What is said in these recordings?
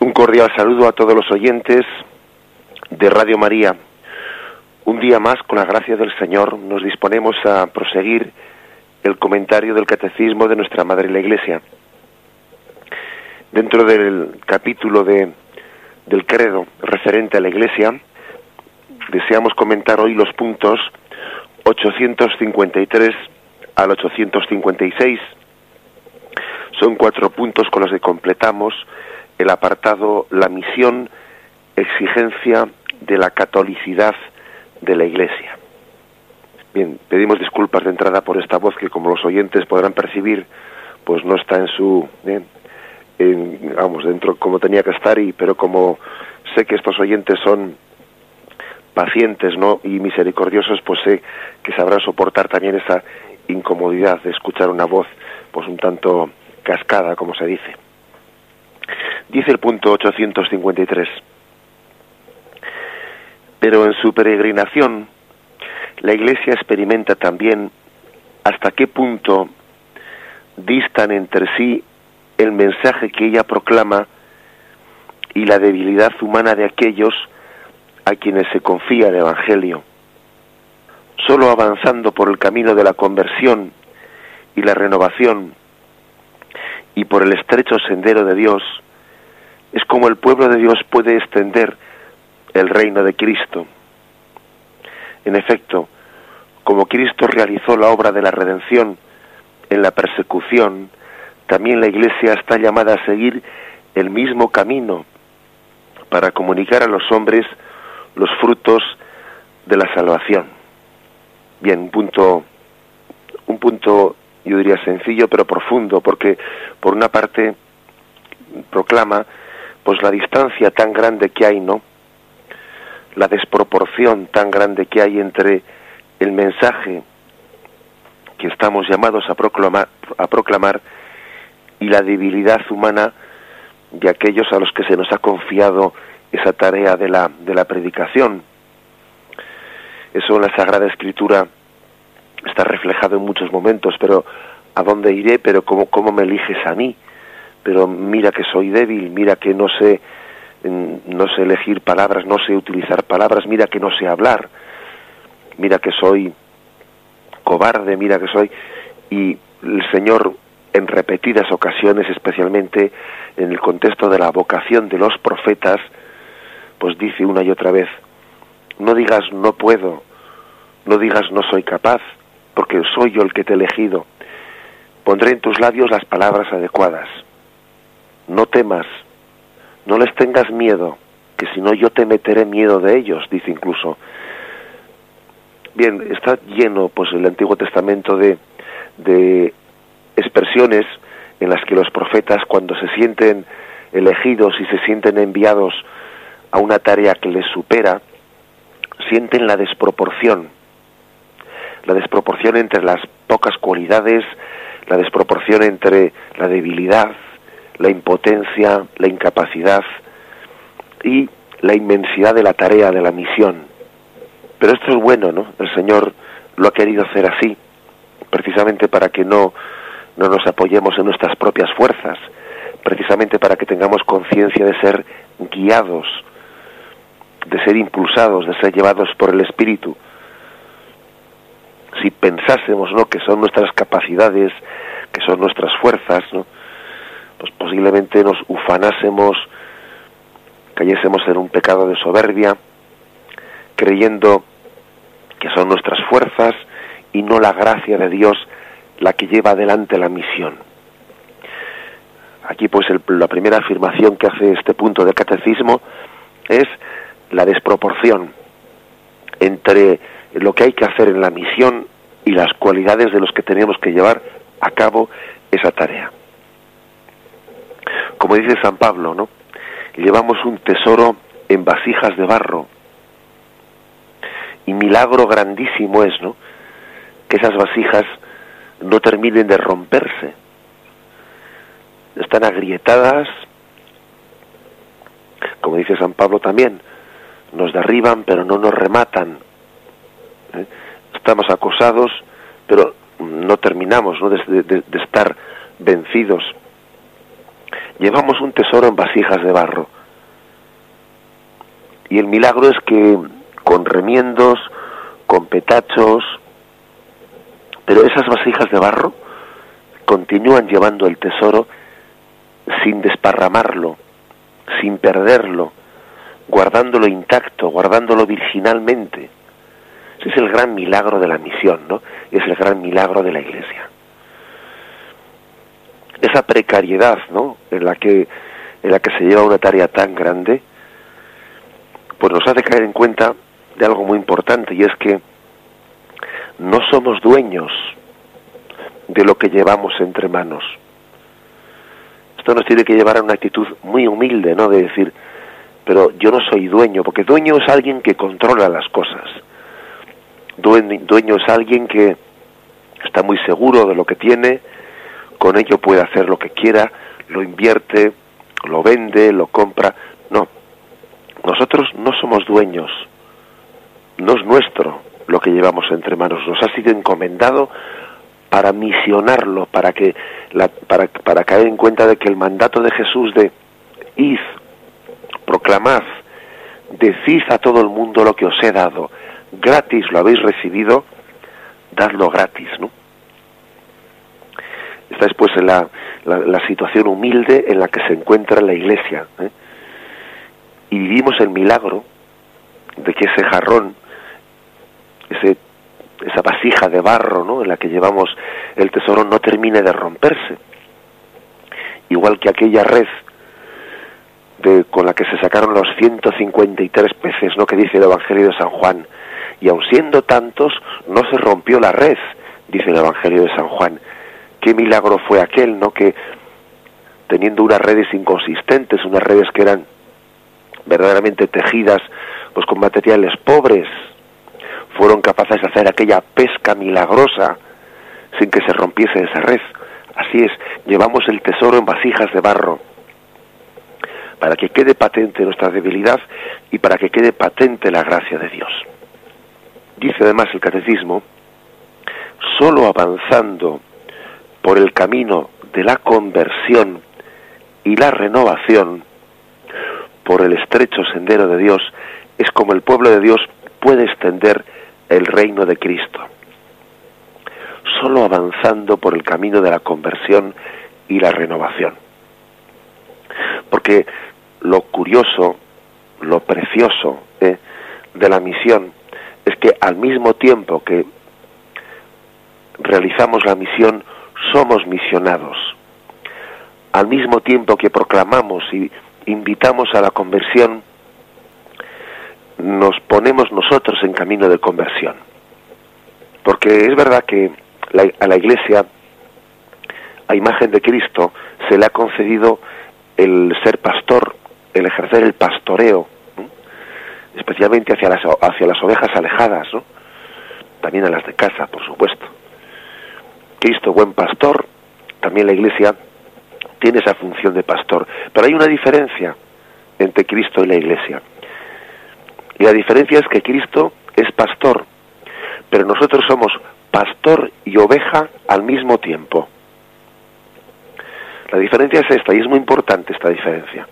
Un cordial saludo a todos los oyentes de Radio María. Un día más, con la gracia del Señor, nos disponemos a proseguir el comentario del Catecismo de nuestra Madre la Iglesia. Dentro del capítulo de, del credo referente a la Iglesia, deseamos comentar hoy los puntos 853 al 856. Son cuatro puntos con los que completamos el apartado La misión, exigencia de la catolicidad de la Iglesia. Bien, pedimos disculpas de entrada por esta voz que, como los oyentes podrán percibir, pues no está en su, en, vamos, dentro como tenía que estar, y, pero como sé que estos oyentes son pacientes, ¿no? Y misericordiosos, pues sé que sabrán soportar también esa incomodidad de escuchar una voz, pues un tanto cascada, como se dice. Dice el punto 853. Pero en su peregrinación, la Iglesia experimenta también hasta qué punto distan entre sí el mensaje que ella proclama y la debilidad humana de aquellos a quienes se confía el Evangelio. Solo avanzando por el camino de la conversión y la renovación y por el estrecho sendero de Dios, es como el pueblo de Dios puede extender el reino de Cristo. En efecto, como Cristo realizó la obra de la redención en la persecución, también la Iglesia está llamada a seguir el mismo camino para comunicar a los hombres los frutos de la salvación. Bien, un punto, un punto yo diría sencillo pero profundo, porque por una parte proclama pues la distancia tan grande que hay, ¿no? La desproporción tan grande que hay entre el mensaje que estamos llamados a proclamar, a proclamar y la debilidad humana de aquellos a los que se nos ha confiado esa tarea de la, de la predicación. Eso en la Sagrada Escritura está reflejado en muchos momentos, pero ¿a dónde iré? Pero ¿cómo, cómo me eliges a mí? Pero mira que soy débil, mira que no sé, no sé elegir palabras, no sé utilizar palabras, mira que no sé hablar, mira que soy cobarde, mira que soy... Y el Señor en repetidas ocasiones, especialmente en el contexto de la vocación de los profetas, pues dice una y otra vez, no digas no puedo, no digas no soy capaz, porque soy yo el que te he elegido. Pondré en tus labios las palabras adecuadas. No temas, no les tengas miedo, que si no yo te meteré miedo de ellos, dice incluso. Bien, está lleno pues el Antiguo Testamento de, de expresiones en las que los profetas cuando se sienten elegidos y se sienten enviados a una tarea que les supera, sienten la desproporción la desproporción entre las pocas cualidades, la desproporción entre la debilidad, la impotencia, la incapacidad y la inmensidad de la tarea, de la misión. Pero esto es bueno, ¿no? El Señor lo ha querido hacer así, precisamente para que no, no nos apoyemos en nuestras propias fuerzas, precisamente para que tengamos conciencia de ser guiados, de ser impulsados, de ser llevados por el Espíritu, si pensásemos ¿no? que son nuestras capacidades, que son nuestras fuerzas, ¿no? pues posiblemente nos ufanásemos, cayésemos en un pecado de soberbia, creyendo que son nuestras fuerzas y no la gracia de Dios la que lleva adelante la misión. Aquí pues la primera afirmación que hace este punto del catecismo es la desproporción entre lo que hay que hacer en la misión y las cualidades de los que tenemos que llevar a cabo esa tarea. Como dice San Pablo, ¿no? Llevamos un tesoro en vasijas de barro. Y milagro grandísimo es, ¿no? Que esas vasijas no terminen de romperse. Están agrietadas, como dice San Pablo también, nos derriban pero no nos rematan. ¿eh? Estamos acosados, pero no terminamos ¿no? De, de estar vencidos. llevamos un tesoro en vasijas de barro. Y el milagro es que con remiendos, con petachos, pero esas vasijas de barro continúan llevando el tesoro sin desparramarlo, sin perderlo, guardándolo intacto, guardándolo virginalmente. Ese es el gran milagro de la misión, ¿no? Es el gran milagro de la Iglesia. Esa precariedad, ¿no? En la que en la que se lleva una tarea tan grande, pues nos hace caer en cuenta de algo muy importante y es que no somos dueños de lo que llevamos entre manos. Esto nos tiene que llevar a una actitud muy humilde, ¿no? De decir, pero yo no soy dueño, porque dueño es alguien que controla las cosas. Dueño, es alguien que está muy seguro de lo que tiene, con ello puede hacer lo que quiera, lo invierte, lo vende, lo compra. No, nosotros no somos dueños, no es nuestro lo que llevamos entre manos, nos ha sido encomendado para misionarlo, para que para, para caer en cuenta de que el mandato de Jesús de id, proclamad, decid a todo el mundo lo que os he dado, gratis lo habéis recibido, dadlo gratis, ¿no? Esta es pues la, la, situación humilde en la que se encuentra la Iglesia. ¿eh? Y vivimos el milagro de que ese jarrón, ese esa vasija de barro ¿no? en la que llevamos el tesoro no termine de romperse. Igual que aquella red con la que se sacaron los 153 peces, ¿no? que dice el Evangelio de San Juan. Y aun siendo tantos, no se rompió la red, dice el Evangelio de San Juan. Qué milagro fue aquel, ¿no? Que teniendo unas redes inconsistentes, unas redes que eran verdaderamente tejidas pues con materiales pobres, fueron capaces de hacer aquella pesca milagrosa sin que se rompiese esa red. Así es, llevamos el tesoro en vasijas de barro para que quede patente nuestra debilidad y para que quede patente la gracia de Dios. Dice además el catecismo, solo avanzando por el camino de la conversión y la renovación, por el estrecho sendero de Dios, es como el pueblo de Dios puede extender el reino de Cristo. Solo avanzando por el camino de la conversión y la renovación. Porque lo curioso, lo precioso eh, de la misión es que al mismo tiempo que realizamos la misión, somos misionados. Al mismo tiempo que proclamamos y invitamos a la conversión, nos ponemos nosotros en camino de conversión. Porque es verdad que a la Iglesia, a imagen de Cristo, se le ha concedido el ser pastor, el ejercer el pastoreo, especialmente hacia las, hacia las ovejas alejadas, ¿no? también a las de casa, por supuesto. Cristo, buen pastor, también la Iglesia tiene esa función de pastor. Pero hay una diferencia entre Cristo y la Iglesia. Y la diferencia es que Cristo es pastor, pero nosotros somos pastor y oveja al mismo tiempo. La diferencia es esta, y es muy importante esta diferencia.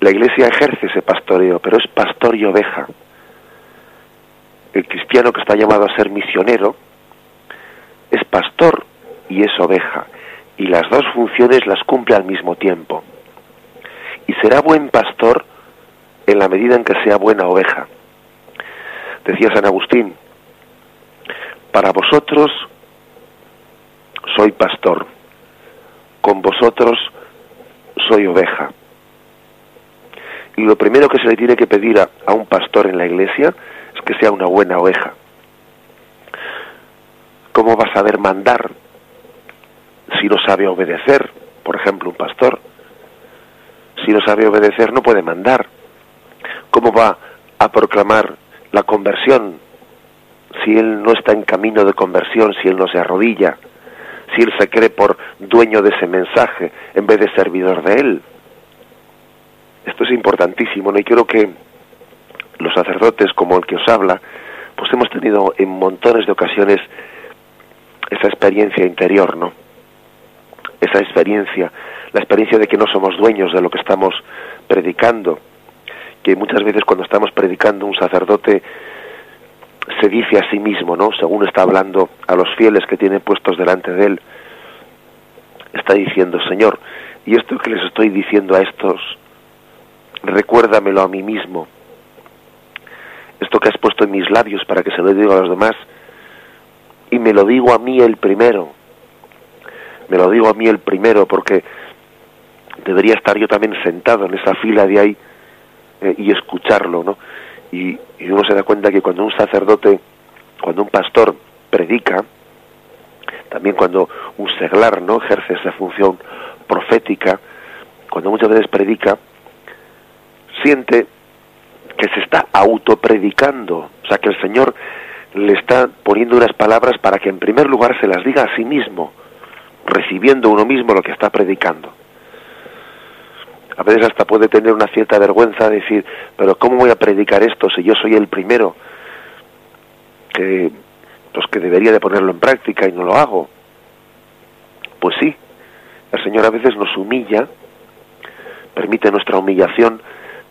La Iglesia ejerce ese pastoreo, pero es pastor y oveja. El cristiano que está llamado a ser misionero es pastor y es oveja, y las dos funciones las cumple al mismo tiempo. Y será buen pastor en la medida en que sea buena oveja. Decía San Agustín, para vosotros soy pastor, con vosotros soy oveja. Y lo primero que se le tiene que pedir a, a, un pastor en la iglesia es que sea una buena oveja. ¿Cómo va a saber mandar si no sabe obedecer? Por ejemplo, un pastor. Si no sabe obedecer no puede mandar. ¿Cómo va a proclamar la conversión si él no está en camino de conversión, si él no se arrodilla, si él se cree por dueño de ese mensaje en vez de servidor de él? Esto es importantísimo, ¿no? Y quiero que los sacerdotes como el que os habla, pues hemos tenido en montones de ocasiones esa experiencia interior, ¿no? Esa experiencia, la experiencia de que no somos dueños de lo que estamos predicando, que muchas veces cuando estamos predicando un sacerdote se dice a sí mismo, ¿no? Según está hablando a los fieles que tiene puestos delante de él, está diciendo, Señor, y esto que les estoy diciendo a estos, recuérdamelo a mí mismo. Esto que has puesto en mis labios para que se lo diga a los demás, y me lo digo a mí el primero. Me lo digo a mí el primero porque debería estar yo también sentado en esa fila de ahí eh, y escucharlo, ¿no? Y, y uno se da cuenta que cuando un sacerdote, cuando un pastor predica, también cuando un seglar no ejerce esa función profética, cuando muchas veces predica, siente que se está autopredicando, o sea que el Señor le está poniendo unas palabras para que en primer lugar se las diga a sí mismo, recibiendo uno mismo lo que está predicando. A veces hasta puede tener una cierta vergüenza de decir, pero ¿cómo voy a predicar esto si yo soy el primero que, pues que debería de ponerlo en práctica y no lo hago? Pues sí, el Señor a veces nos humilla, permite nuestra humillación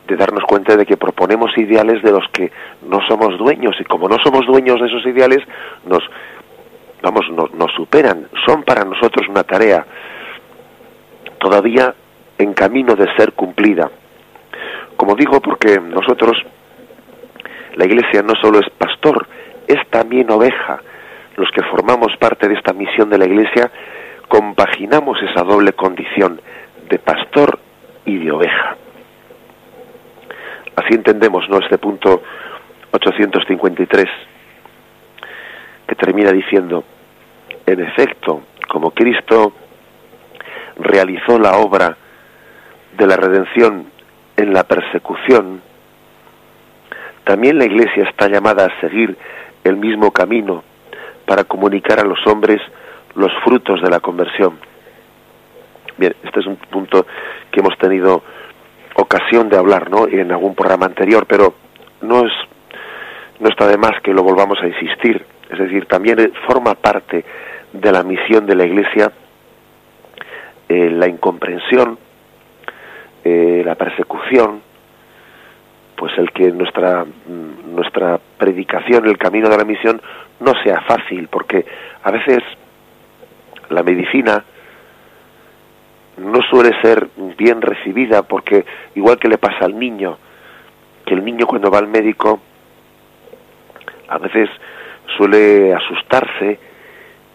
de darnos cuenta de que proponemos ideales de los que no somos dueños. Y como no somos dueños de esos ideales nos vamos nos, superan. Son para nosotros una tarea todavía en camino de ser cumplida. Como digo porque nosotros la iglesia no solo es pastor es también oveja. Los que formamos parte de esta misión de la iglesia compaginamos esa doble condición de pastor y de oveja Así entendemos ¿no? este punto 853, que termina diciendo, en efecto, como Cristo realizó la obra de la redención en la persecución, también la Iglesia está llamada a seguir el mismo camino para comunicar a los hombres los frutos de la conversión. Bien, este es un punto que hemos tenido ocasión de hablar ¿no? en algún programa anterior, pero no es no está de más que lo volvamos a insistir. Es decir, también forma parte de la misión de la Iglesia eh, la incomprensión, eh, la persecución, pues el que nuestra mm, nuestra predicación, el camino de la misión no sea fácil, porque a veces la medicina no suele ser bien recibida porque igual que le pasa al niño, que el niño cuando va al médico a veces suele asustarse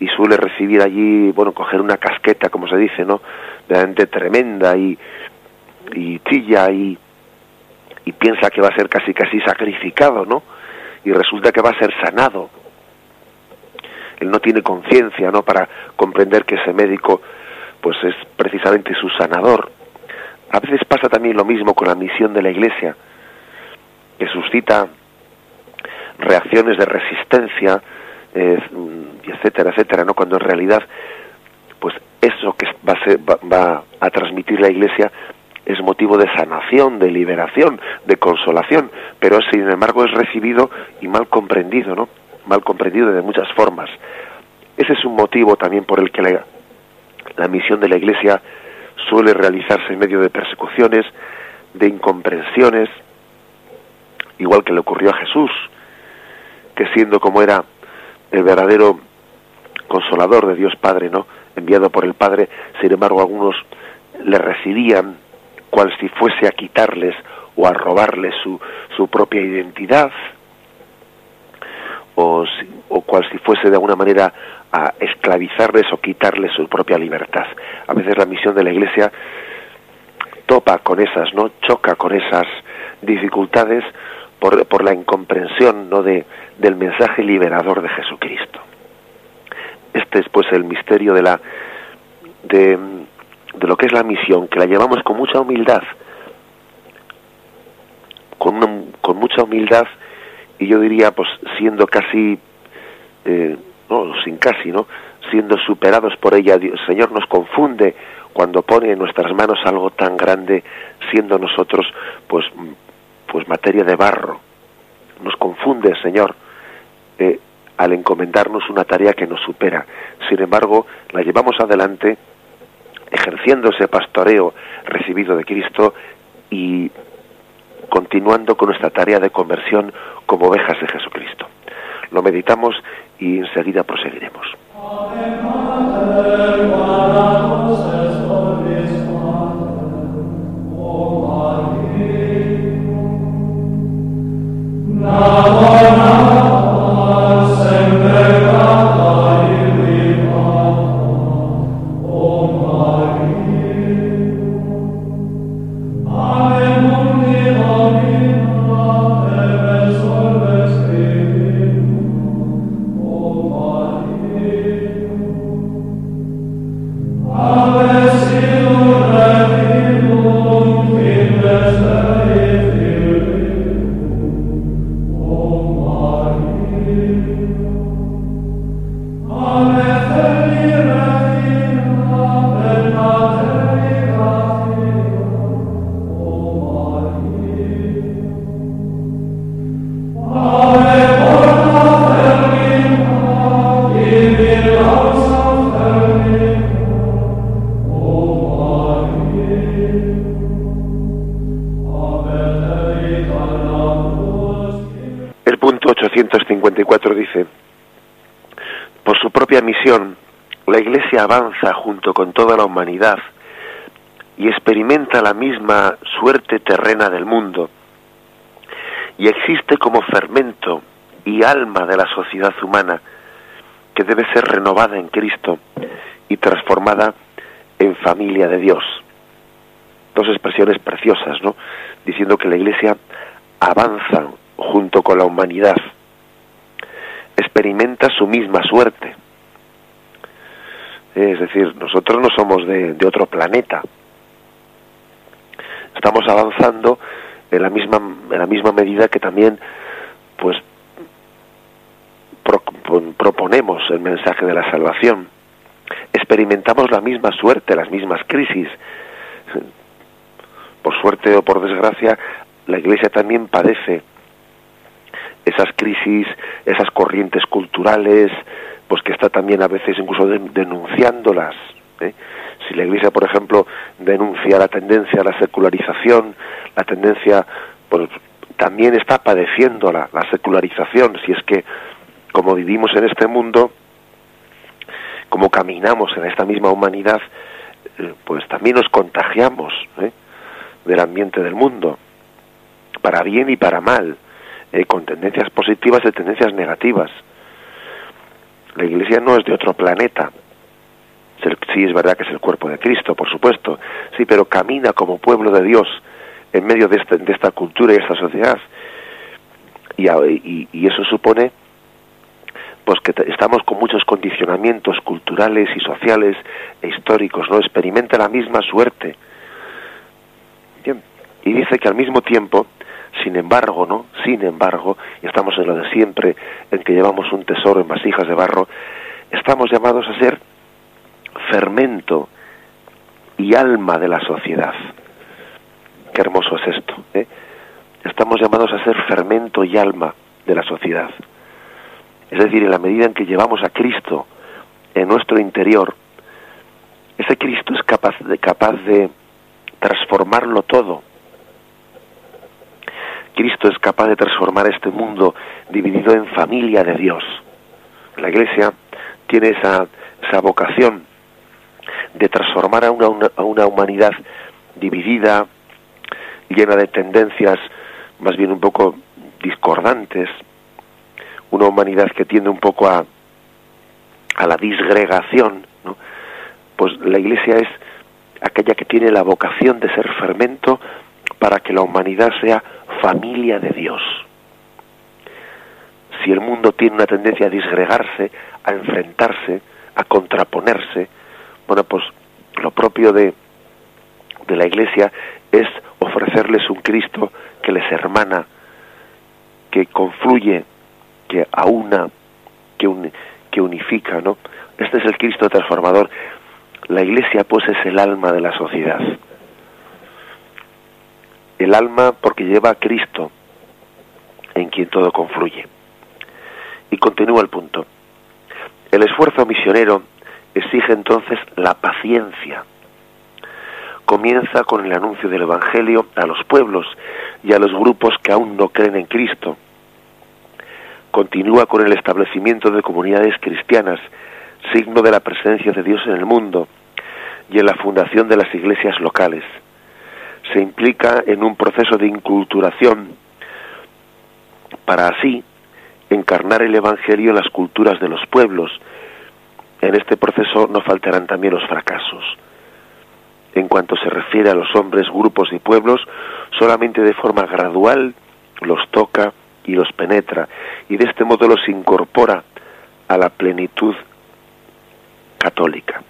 y suele recibir allí, bueno, coger una casqueta, como se dice, ¿no? Realmente tremenda y, y chilla y, y piensa que va a ser casi casi sacrificado, ¿no? Y resulta que va a ser sanado. Él no tiene conciencia, ¿no? Para comprender que ese médico pues es precisamente su sanador. A veces pasa también lo mismo con la misión de la Iglesia, que suscita reacciones de resistencia, eh, etcétera, etcétera, ¿no? Cuando en realidad, pues eso que va a, ser, va a transmitir la Iglesia es motivo de sanación, de liberación, de consolación, pero sin embargo es recibido y mal comprendido, ¿no? Mal comprendido de muchas formas. Ese es un motivo también por el que la, la misión de la Iglesia suele realizarse en medio de persecuciones, de incomprensiones, igual que le ocurrió a Jesús, que siendo como era el verdadero consolador de Dios Padre, ¿no? enviado por el Padre, sin embargo algunos le recibían cual si fuese a quitarles o a robarles su, su propia identidad, o, o cual si fuese de alguna manera a esclavizarles o quitarles su propia libertad. A veces la misión de la Iglesia topa con esas, ¿no? Choca con esas dificultades por, por la incomprensión, ¿no? De, del mensaje liberador de Jesucristo. Este es pues el misterio de la de, de lo que es la misión, que la llevamos con mucha humildad, con, con mucha humildad y yo diría pues siendo casi eh, no sin casi no siendo superados por ella el Señor nos confunde cuando pone en nuestras manos algo tan grande siendo nosotros pues pues materia de barro. Nos confunde Señor eh, al encomendarnos una tarea que nos supera. Sin embargo la llevamos adelante ejerciendo ese pastoreo recibido de Cristo y continuando con nuestra tarea de conversión como ovejas de Jesucristo. Lo meditamos y enseguida proseguiremos. Terrena del mundo y existe como fermento y alma de la sociedad humana que debe ser renovada en Cristo y transformada en familia de Dios. Dos expresiones preciosas, ¿no? Diciendo que la Iglesia avanza junto con la humanidad, experimenta su misma suerte, es decir, nosotros no somos de, otro planeta. Estamos avanzando en la misma, en la misma medida que también, pues, proponemos el mensaje de la salvación. Experimentamos la misma suerte, las mismas crisis. Por suerte o por desgracia, la Iglesia también padece esas crisis, esas corrientes culturales, pues que está también a veces incluso denunciándolas. ¿eh? Si la Iglesia, por ejemplo, denuncia la tendencia a la secularización, la tendencia, pues también está padeciendo la, secularización, si es que como vivimos en este mundo, como caminamos en esta misma humanidad, eh, pues también nos contagiamos ¿eh? del ambiente del mundo, para bien y para mal, con tendencias positivas y tendencias negativas. La Iglesia no es de otro planeta. Sí, es verdad que es el cuerpo de Cristo, por supuesto. Sí, pero camina como pueblo de Dios en medio de, este, de esta cultura y esta sociedad. Y, y, eso supone pues que estamos con muchos condicionamientos culturales y sociales e históricos, ¿no? Experimenta la misma suerte. Bien. Y dice que al mismo tiempo sin embargo, ¿no? Sin embargo, y estamos en lo de siempre, en que llevamos un tesoro en vasijas de barro, estamos llamados a ser fermento y alma de la sociedad. Qué hermoso es esto. ¿eh? Estamos llamados a ser fermento y alma de la sociedad. Es decir, en la medida en que llevamos a Cristo en nuestro interior, ese Cristo es capaz de, capaz de transformarlo todo Cristo es capaz de transformar este mundo dividido en familia de Dios. La Iglesia tiene esa, esa vocación de transformar a una, a una humanidad dividida, llena de tendencias más bien un poco discordantes, una humanidad que tiende un poco a, a la disgregación, pues la Iglesia es aquella que tiene la vocación de ser fermento para que la humanidad sea familia de Dios. Si el mundo tiene una tendencia a disgregarse, a enfrentarse, a contraponerse, bueno, pues lo propio de, de la Iglesia es ofrecerles un Cristo que les hermana, que confluye, que aúna, que, que unifica, ¿no? Este es el Cristo transformador. La Iglesia, pues, es el alma de la sociedad el alma porque lleva a Cristo en quien todo confluye. Y continúa el punto. El esfuerzo misionero exige entonces la paciencia. comienza con el anuncio del Evangelio a los pueblos y a los grupos que aún no creen en Cristo. Continúa con el establecimiento de comunidades cristianas, signo de la presencia de Dios en el mundo, y en la fundación de las iglesias locales. Se implica en un proceso de inculturación para así encarnar el Evangelio en las culturas de los pueblos. En este proceso no faltarán también los fracasos. En cuanto se refiere a los hombres, grupos y pueblos, solamente de forma gradual los toca y los penetra, y de este modo los incorpora a la plenitud católica.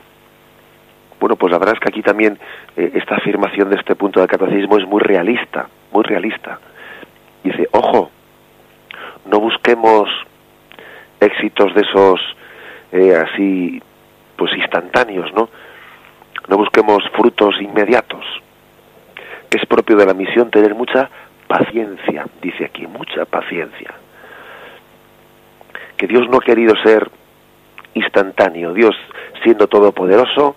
Bueno, pues la verdad es que aquí también eh, esta afirmación de este punto del catecismo es muy realista, muy realista. Dice, ojo, no busquemos éxitos de esos eh, así, pues instantáneos, ¿no? No busquemos frutos inmediatos. Es propio de la misión tener mucha paciencia, dice aquí, mucha paciencia. Que Dios no ha querido ser instantáneo, Dios siendo todopoderoso,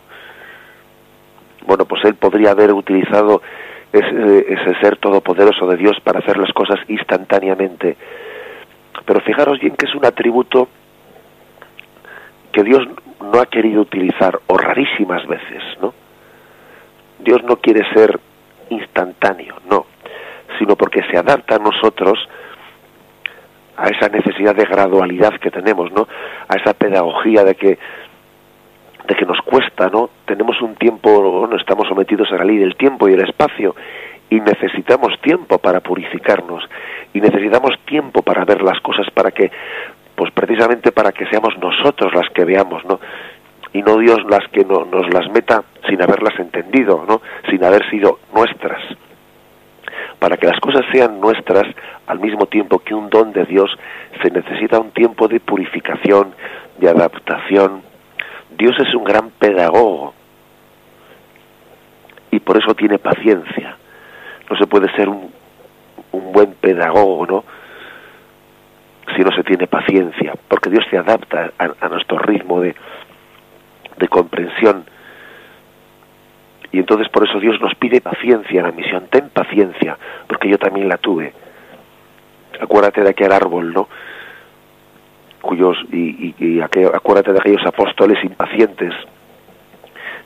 bueno, pues Él podría haber utilizado ese, ese ser todopoderoso de Dios para hacer las cosas instantáneamente, pero fijaros bien que es un atributo que Dios no ha querido utilizar, o rarísimas veces, ¿no? Dios no quiere ser instantáneo, no, sino porque se adapta a nosotros a esa necesidad de gradualidad que tenemos, ¿no? A esa pedagogía de que de que nos cuesta, ¿no? Tenemos un tiempo, bueno, estamos sometidos a la ley del tiempo y el espacio y necesitamos tiempo para purificarnos y necesitamos tiempo para ver las cosas para que pues precisamente para que seamos nosotros las que veamos no y no Dios las que no, nos las meta sin haberlas entendido no sin haber sido nuestras. Para que las cosas sean nuestras al mismo tiempo que un don de Dios se necesita un tiempo de purificación de adaptación. Dios es un gran pedagogo y por eso tiene paciencia. No se puede ser un, un buen pedagogo, ¿no? Si no se tiene paciencia, porque Dios se adapta a, nuestro ritmo de, de comprensión. Y entonces por eso Dios nos pide paciencia en la misión. Ten paciencia, porque yo también la tuve. Acuérdate de aquel árbol, ¿no? Cuyos, y, y, acuérdate de aquellos apóstoles impacientes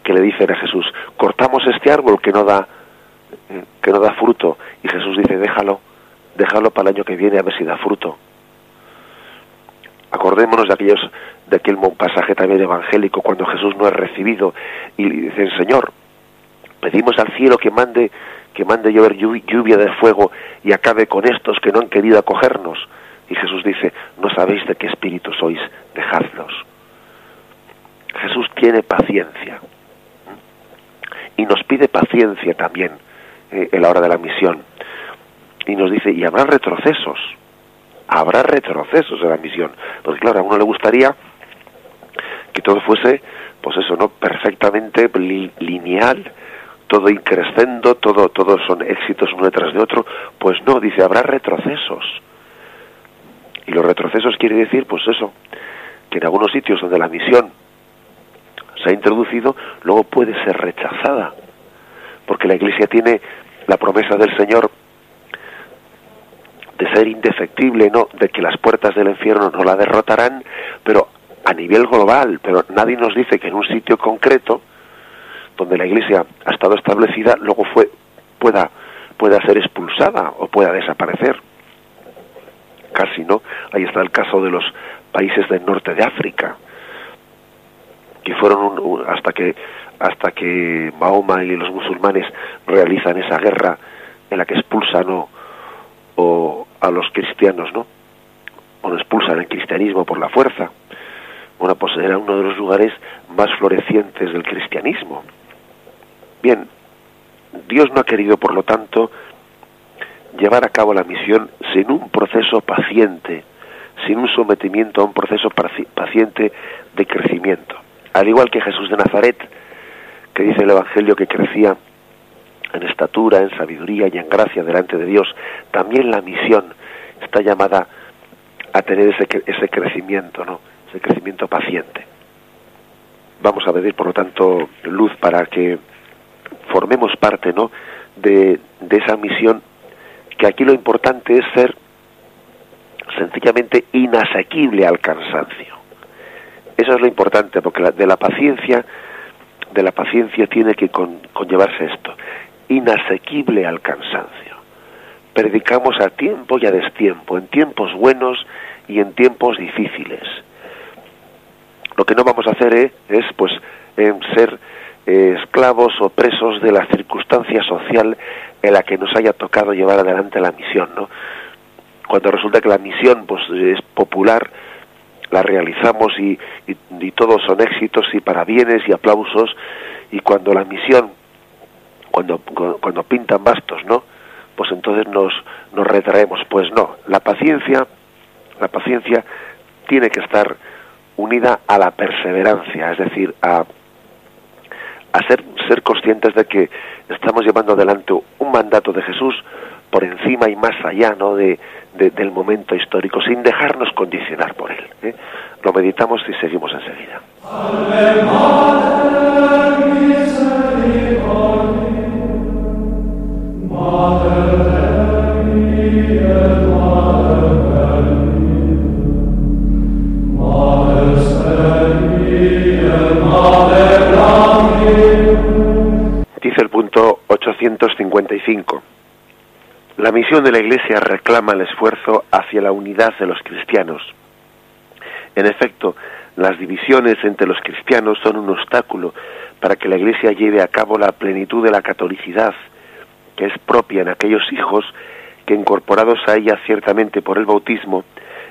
que le dicen a Jesús, cortamos este árbol que no da que no da fruto. Y Jesús dice, déjalo, déjalo para el año que viene a ver si da fruto. Acordémonos de aquellos de aquel pasaje también evangélico cuando Jesús no es recibido y le dicen, Señor, pedimos al cielo que mande que mande llover lluvia de fuego y acabe con estos que no han querido acogernos. Y Jesús dice, no sabéis de qué espíritu sois, dejadlos. Jesús tiene paciencia y nos pide paciencia también eh, en la hora de la misión. Y nos dice, y habrá retrocesos, habrá retrocesos en la misión. Porque claro, a uno le gustaría que todo fuese, pues eso, ¿no? Perfectamente lineal, todo increscendo, todo, todos son éxitos uno detrás de otro. Pues no, dice, habrá retrocesos. Y los retrocesos quiere decir, pues eso, que en algunos sitios donde la misión se ha introducido, luego puede ser rechazada porque la Iglesia tiene la promesa del Señor de ser indefectible, no, de que las puertas del infierno no la derrotarán, pero a nivel global, pero nadie nos dice que en un sitio concreto donde la Iglesia ha estado establecida luego fue pueda pueda ser expulsada o pueda desaparecer. Casi no. Ahí está el caso de los países del norte de África, que fueron hasta que hasta que Mahoma y los musulmanes realizan esa guerra en la que expulsan o, a los cristianos, ¿no? O no expulsan el cristianismo por la fuerza. Bueno, pues era uno de los lugares más florecientes del cristianismo. Bien, Dios no ha querido, por lo tanto, llevar a cabo la misión sin un proceso paciente, sin un sometimiento a un proceso paciente de crecimiento. Al igual que Jesús de Nazaret, que dice el Evangelio que crecía en estatura, en sabiduría y en gracia delante de Dios, también la misión está llamada a tener ese, ese crecimiento, ¿no? Ese crecimiento paciente. Vamos a pedir, por lo tanto, luz para que formemos parte, ¿no? De, esa misión, que aquí lo importante es ser sencillamente inasequible al cansancio. Eso es lo importante, porque de la paciencia, de la paciencia tiene que conllevarse esto, inasequible al cansancio. Predicamos a tiempo y a destiempo, en tiempos buenos y en tiempos difíciles. Lo que no vamos a hacer eh, es, pues, ser eh, esclavos o presos de la circunstancia social en la que nos haya tocado llevar adelante la misión, ¿no? Cuando resulta que la misión, pues, es popular, la realizamos y, y, todos son éxitos y parabienes y aplausos, y cuando la misión, cuando, cuando pintan bastos, ¿no? Pues entonces nos, nos retraemos. Pues no, la paciencia, la paciencia tiene que estar unida a la perseverancia, es decir, a a ser, ser conscientes de que estamos llevando adelante un mandato de Jesús por encima y más allá ¿no? de, del momento histórico, sin dejarnos condicionar por él. ¿eh? Lo meditamos y seguimos enseguida. Punto 855. La misión de la Iglesia reclama el esfuerzo hacia la unidad de los cristianos. En efecto, las divisiones entre los cristianos son un obstáculo para que la Iglesia lleve a cabo la plenitud de la catolicidad, que es propia en aquellos hijos que, incorporados a ella ciertamente por el bautismo,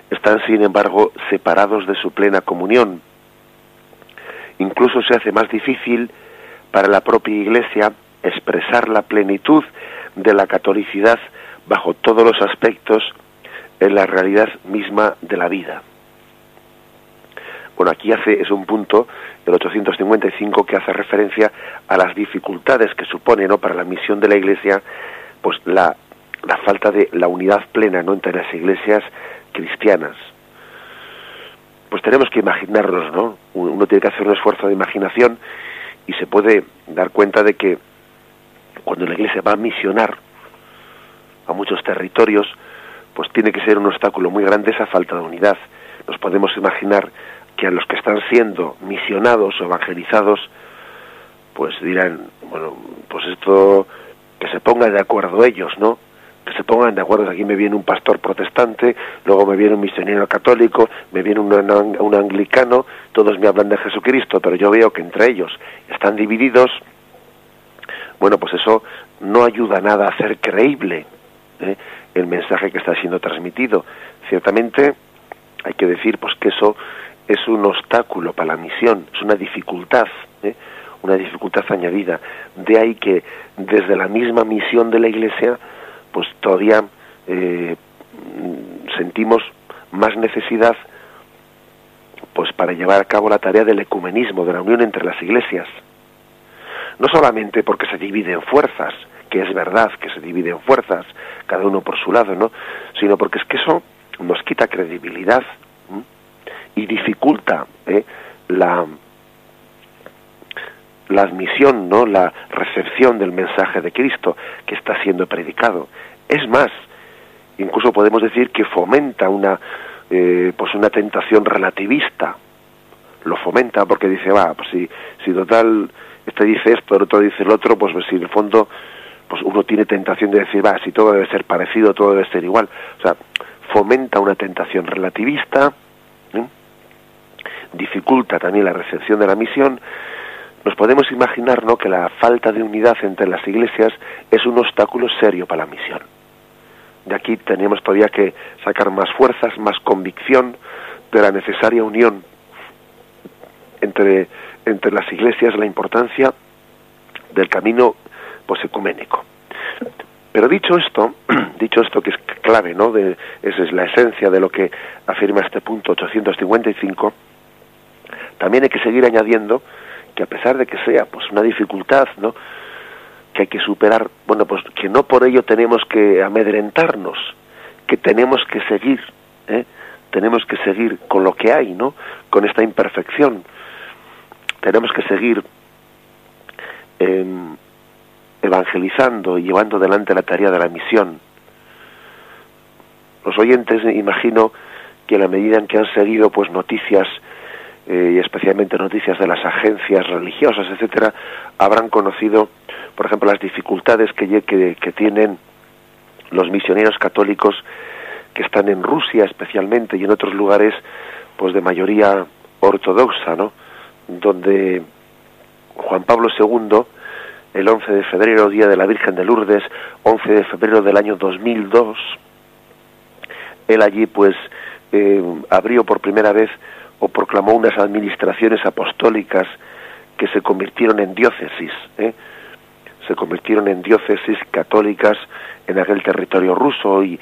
están sin embargo separados de su plena comunión. Incluso se hace más difícil para la propia Iglesia expresar la plenitud de la catolicidad bajo todos los aspectos en la realidad misma de la vida. Bueno, aquí hace, es un punto, el 855, que hace referencia a las dificultades que supone para la misión de la Iglesia, pues la, la falta de la unidad plena ¿no? entre las iglesias cristianas. Pues tenemos que imaginarnos, ¿no? Uno tiene que hacer un esfuerzo de imaginación y se puede dar cuenta de que cuando la Iglesia va a misionar a muchos territorios, pues tiene que ser un obstáculo muy grande esa falta de unidad. Nos podemos imaginar que a los que están siendo misionados o evangelizados, pues dirán, bueno, pues esto, que se pongan de acuerdo ellos, ¿no? Que se pongan de acuerdo, aquí me viene un pastor protestante, luego me viene un misionero católico, me viene un, un anglicano, todos me hablan de Jesucristo, pero yo veo que entre ellos están divididos, bueno, pues eso no ayuda nada a hacer creíble ¿eh? el mensaje que está siendo transmitido. Ciertamente hay que decir pues que eso es un obstáculo para la misión, es una dificultad, ¿eh? una dificultad añadida. De ahí que desde la misma misión de la Iglesia, pues todavía eh, sentimos más necesidad pues para llevar a cabo la tarea del ecumenismo, de la unión entre las iglesias. No solamente porque se divide en fuerzas, que es verdad que se divide en fuerzas, cada uno por su lado, ¿no? Sino porque es que eso nos quita credibilidad y dificulta ¿eh? la la admisión, ¿no? La recepción del mensaje de Cristo que está siendo predicado. Es más, incluso podemos decir que fomenta una eh, pues una tentación relativista lo fomenta porque dice va pues si si total este dice esto el otro dice el otro pues, pues si en el fondo pues uno tiene tentación de decir va si todo debe ser parecido todo debe ser igual o sea fomenta una tentación relativista ¿eh? dificulta también la recepción de la misión nos podemos imaginar ¿no? que la falta de unidad entre las iglesias es un obstáculo serio para la misión de aquí tenemos todavía que sacar más fuerzas, más convicción de la necesaria unión entre, entre las iglesias, la importancia del camino pues ecuménico. Pero dicho esto, dicho esto que es clave, ¿no? De, esa es la esencia de lo que afirma este punto 855, también hay que seguir añadiendo que a pesar de que sea pues una dificultad, ¿no? que hay que superar, bueno, pues que no por ello tenemos que amedrentarnos, que tenemos que seguir, ¿eh? tenemos que seguir con lo que hay, ¿no? Con esta imperfección. Tenemos que seguir evangelizando y llevando adelante la tarea de la misión. Los oyentes, imagino, que a la medida en que han seguido pues noticias eh, y especialmente noticias de las agencias religiosas, etcétera, habrán conocido, por ejemplo, las dificultades que, que tienen los misioneros católicos que están en Rusia especialmente y en otros lugares pues de mayoría ortodoxa, ¿no? Donde Juan Pablo II el 11 de febrero, día de la Virgen de Lourdes, 11 de febrero del año 2002, él allí pues eh, abrió por primera vez o proclamó unas administraciones apostólicas que se convirtieron en diócesis, ¿eh? se convirtieron en diócesis católicas en aquel territorio ruso y,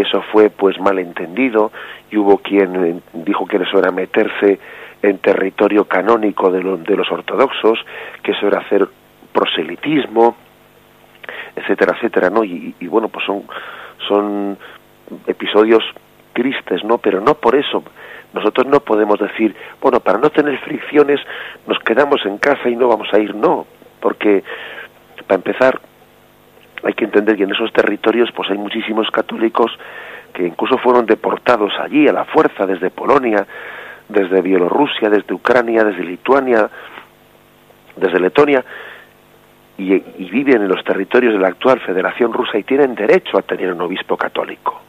eso fue pues mal entendido y hubo quien eh, dijo que eso era meterse en territorio canónico de, de los ortodoxos, que eso era hacer proselitismo, etcétera, etcétera, ¿no? Y, y, bueno, pues son, son episodios tristes, ¿no? Pero no por eso. Nosotros no podemos decir, bueno, para no tener fricciones nos quedamos en casa y no vamos a ir, no, porque para empezar hay que entender que en esos territorios pues hay muchísimos católicos que incluso fueron deportados allí a la fuerza desde Polonia, desde Bielorrusia, desde Ucrania, desde Lituania, desde Letonia, y, viven en los territorios de la actual Federación Rusa y tienen derecho a tener un obispo católico.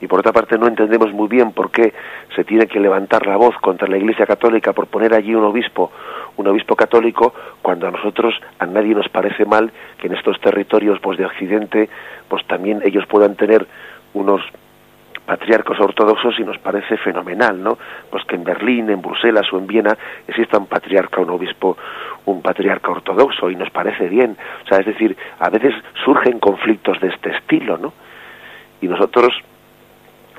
Y por otra parte no entendemos muy bien por qué se tiene que levantar la voz contra la Iglesia Católica por poner allí un obispo, un obispo católico, cuando a nosotros a nadie nos parece mal que en estos territorios pues de Occidente pues también ellos puedan tener unos patriarcos ortodoxos y nos parece fenomenal, ¿no? Pues que en Berlín, en Bruselas o en Viena exista un patriarca, un obispo, un patriarca ortodoxo y nos parece bien. O sea, es decir, a veces surgen conflictos de este estilo, ¿no? Y nosotros,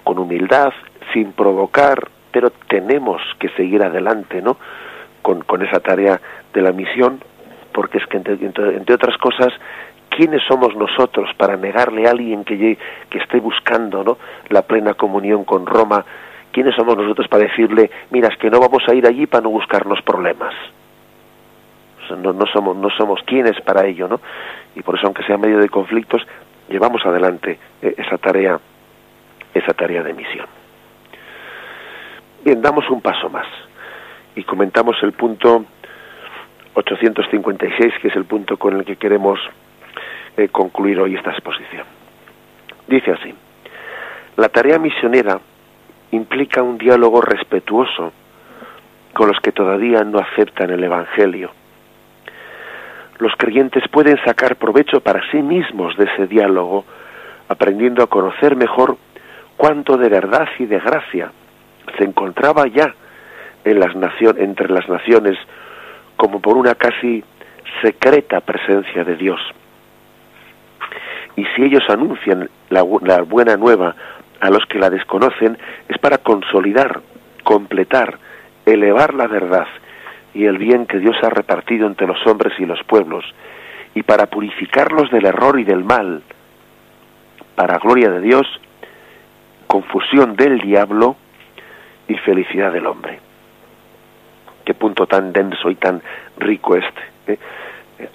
con humildad, sin provocar, pero tenemos que seguir adelante, ¿no? Con, con esa tarea de la misión, porque es que, entre, entre, entre otras cosas, ¿quiénes somos nosotros para negarle a alguien que, esté buscando la plena comunión con Roma? ¿Quiénes somos nosotros para decirle, mira, es que no vamos a ir allí para no buscarnos problemas? No, somos, no quienes para ello, ¿no? Y por eso, aunque sea medio de conflictos, llevamos adelante eh, esa tarea, esa tarea de misión. Bien, damos un paso más y comentamos el punto 856, que es el punto con el que queremos eh, concluir hoy esta exposición. Dice así, la tarea misionera implica un diálogo respetuoso con los que todavía no aceptan el Evangelio. Los creyentes pueden sacar provecho para sí mismos de ese diálogo, aprendiendo a conocer mejor cuánto de verdad y de gracia se encontraba ya en las entre las naciones como por una casi secreta presencia de Dios. Y si ellos anuncian la, buena nueva a los que la desconocen, es para consolidar, completar, elevar la verdad y el bien que Dios ha repartido entre los hombres y los pueblos, y para purificarlos del error y del mal, para gloria de Dios, confusión del diablo y felicidad del hombre. Qué punto tan denso y tan rico este. ¿eh?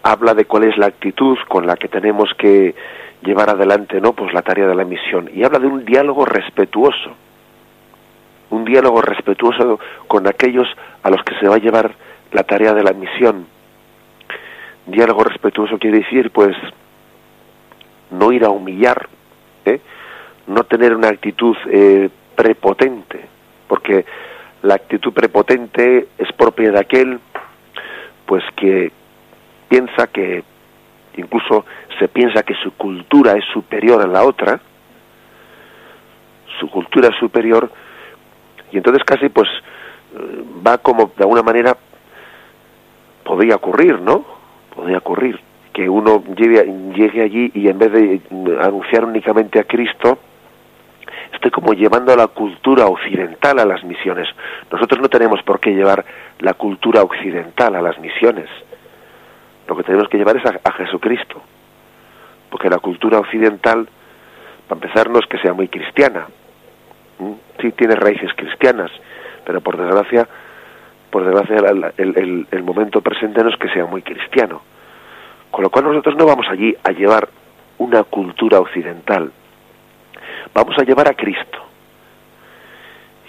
Habla de cuál es la actitud con la que tenemos que llevar adelante no pues la tarea de la misión. Y habla de un diálogo respetuoso. Un diálogo respetuoso con aquellos a los que se va a llevar la tarea de la misión. Diálogo respetuoso quiere decir pues no ir a humillar ¿eh? no tener una actitud eh, prepotente porque la actitud prepotente es propia de aquel pues que piensa que incluso se piensa que su cultura es superior a la otra, su cultura es superior, y entonces casi pues va como de alguna manera podría ocurrir, ¿no? Podría ocurrir que uno llegue, llegue allí y en vez de anunciar únicamente a Cristo, esté como llevando la cultura occidental a las misiones. Nosotros no tenemos por qué llevar la cultura occidental a las misiones. Lo que tenemos que llevar es a, Jesucristo porque la cultura occidental, para empezar, no es que sea muy cristiana. Sí tiene raíces cristianas, pero por desgracia, por desgracia el, el, el, momento presente no es que sea muy cristiano. Con lo cual nosotros no vamos allí a llevar una cultura occidental, vamos a llevar a Cristo.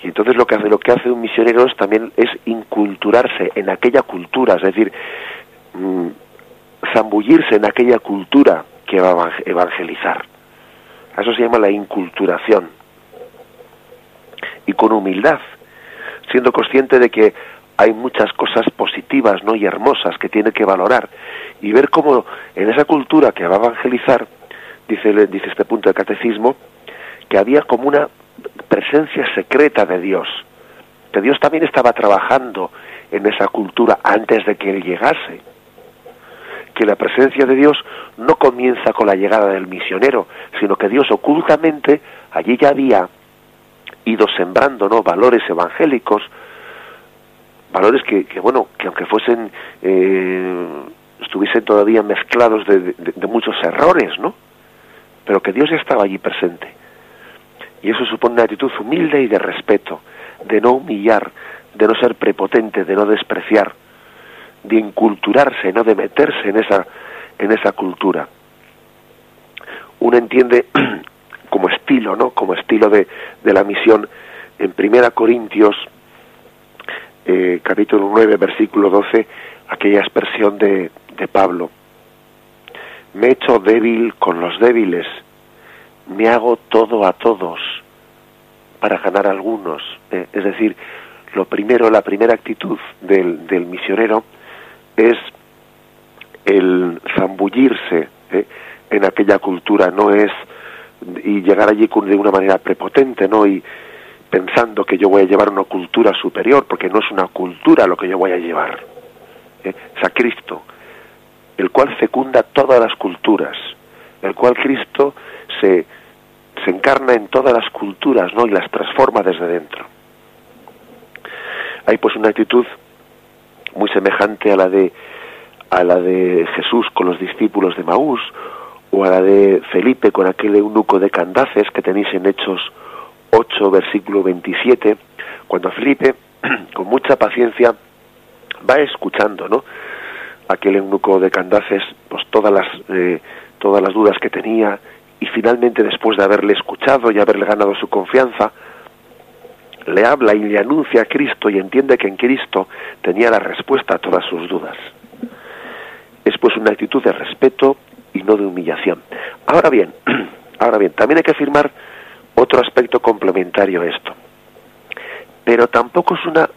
Y entonces lo que hace, lo que hace un misionero es también es inculturarse en aquella cultura, es decir, mm, zambullirse en aquella cultura que va a evangelizar. Eso se llama la inculturación. Y con humildad, siendo consciente de que hay muchas cosas positivas ¿no? y hermosas que tiene que valorar y ver cómo en esa cultura que va a evangelizar, dice, dice este punto del catecismo, que había como una presencia secreta de Dios, que Dios también estaba trabajando en esa cultura antes de que Él llegase, que la presencia de Dios no comienza con la llegada del misionero, sino que Dios ocultamente allí ya había ido sembrando ¿no? valores evangélicos, valores que, bueno, que aunque fuesen, eh, estuviesen todavía mezclados de, de muchos errores, ¿no? Pero que Dios ya estaba allí presente. Y eso supone una actitud humilde y de respeto, de no humillar, de no ser prepotente, de no despreciar, de inculturarse, no de meterse en esa, en esa cultura. Uno entiende como estilo, ¿no? Como estilo de, de la misión en Primera Corintios, eh, capítulo 9, versículo 12, aquella expresión de, de Pablo. Me he hecho débil con los débiles me hago todo a todos para ganar a algunos. ¿eh? es decir, lo primero, la primera actitud del, del misionero es el zambullirse ¿eh? en aquella cultura, no es y llegar allí de una manera prepotente, ¿no? Y pensando que yo voy a llevar una cultura superior, porque no es una cultura lo que yo voy a llevar. ¿eh? Es a Cristo, el cual fecunda todas las culturas, el cual Cristo se, se encarna en todas las culturas, ¿no? Y las transforma desde dentro. Hay pues una actitud muy semejante a la de a la de Jesús con los discípulos de Maús o a la de Felipe con aquel eunuco de Candaces que tenéis en Hechos 8 versículo 27, cuando Felipe con mucha paciencia va escuchando, ¿no? Aquel eunuco de Candaces, pues todas las eh, todas las dudas que tenía y finalmente después de haberle escuchado y haberle ganado su confianza, le habla y le anuncia a Cristo y entiende que en Cristo tenía la respuesta a todas sus dudas. Es pues una actitud de respeto y no de humillación. Ahora bien, ahora bien, también hay que afirmar otro aspecto complementario a esto. Pero tampoco es una,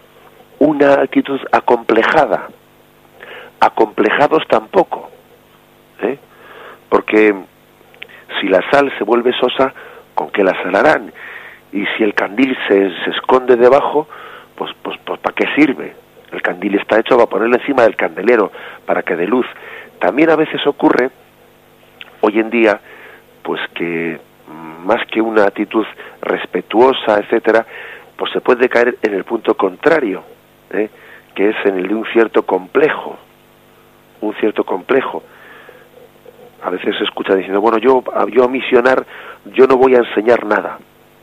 una actitud acomplejada. Acomplejados tampoco. ¿eh? Porque si la sal se vuelve sosa, ¿con qué la salarán? Y si el candil se, se esconde debajo, pues, pues, pues ¿para qué sirve? El candil está hecho para ponerlo encima del candelero, para que dé luz. También a veces ocurre, hoy en día, pues que mm, más que una actitud respetuosa, etcétera, pues se puede caer en el punto contrario, ¿eh? que es en el de un cierto complejo, un cierto complejo a veces se escucha diciendo, bueno, yo, yo a misionar, yo no voy a enseñar nada,